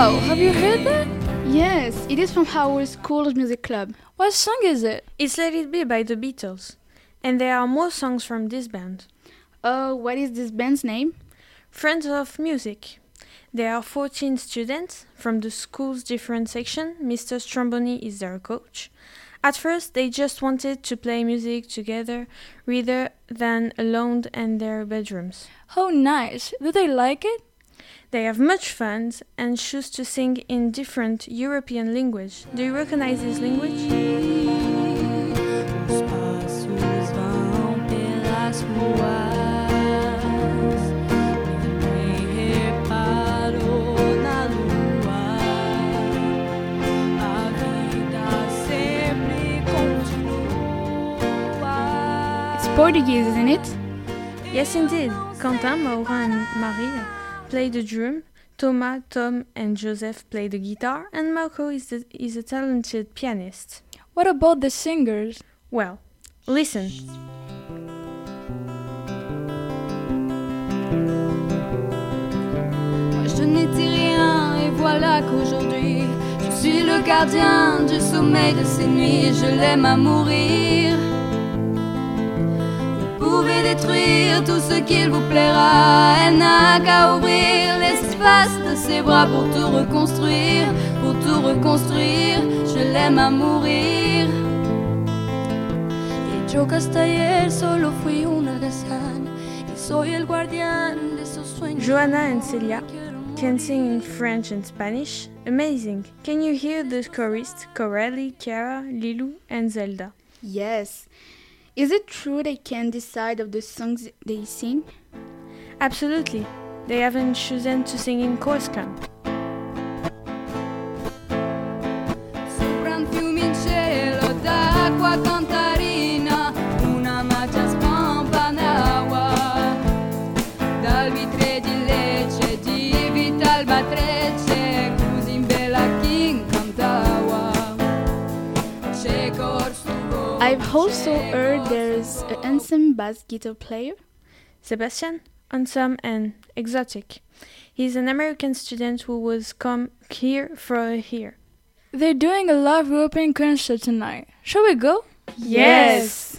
you heard that? Yes, it is from our school's music club. What song is it? It's Let It Be by the Beatles. And there are more songs from this band. Oh, what is this band's name? Friends of Music. There are 14 students from the school's different section. Mr. Stromboni is their coach. At first, they just wanted to play music together rather than alone in their bedrooms. Oh, nice. Do they like it? They have much fun and choose to sing in different European language. Do you recognize this language? Os passos vão pelas ruas. Ninguém reparou na lua. A vida sempre continua. It's Portuguese, isn't it? Yes, indeed. Quentin, Maura, and Maria play the drum. Thomas, Tom, and Joseph play the guitar, and Marco is, the, is a talented pianist. What about the singers? Well, listen. Moi je n'étais rien et voilà qu'aujourd'hui je suis le gardien du sommeil de ces nuits. Je l'aime à mourir. Vous pouvez détruire tout ce qu'il vous plaira. Elle n'a qu'à ouvrir l'espace de ses bras pour tout reconstruire, pour tout reconstruire. Je l'aime à mourir. Y yo hasta ayer solo fui una alazán y soy el guardián de esos sueños. Joanna and Celia can sing in French and Spanish. Amazing. Can you hear the chorists Corelli, Chiara, Lilu, and Zelda? Yes. Is it true they can decide of the songs they sing? Absolutely. They haven't chosen to sing in chorus camp. I've also heard there's a handsome bass guitar player. Sebastian, handsome and exotic. He's an American student who was come here for a year. They're doing a live European concert tonight. Shall we go? Yes.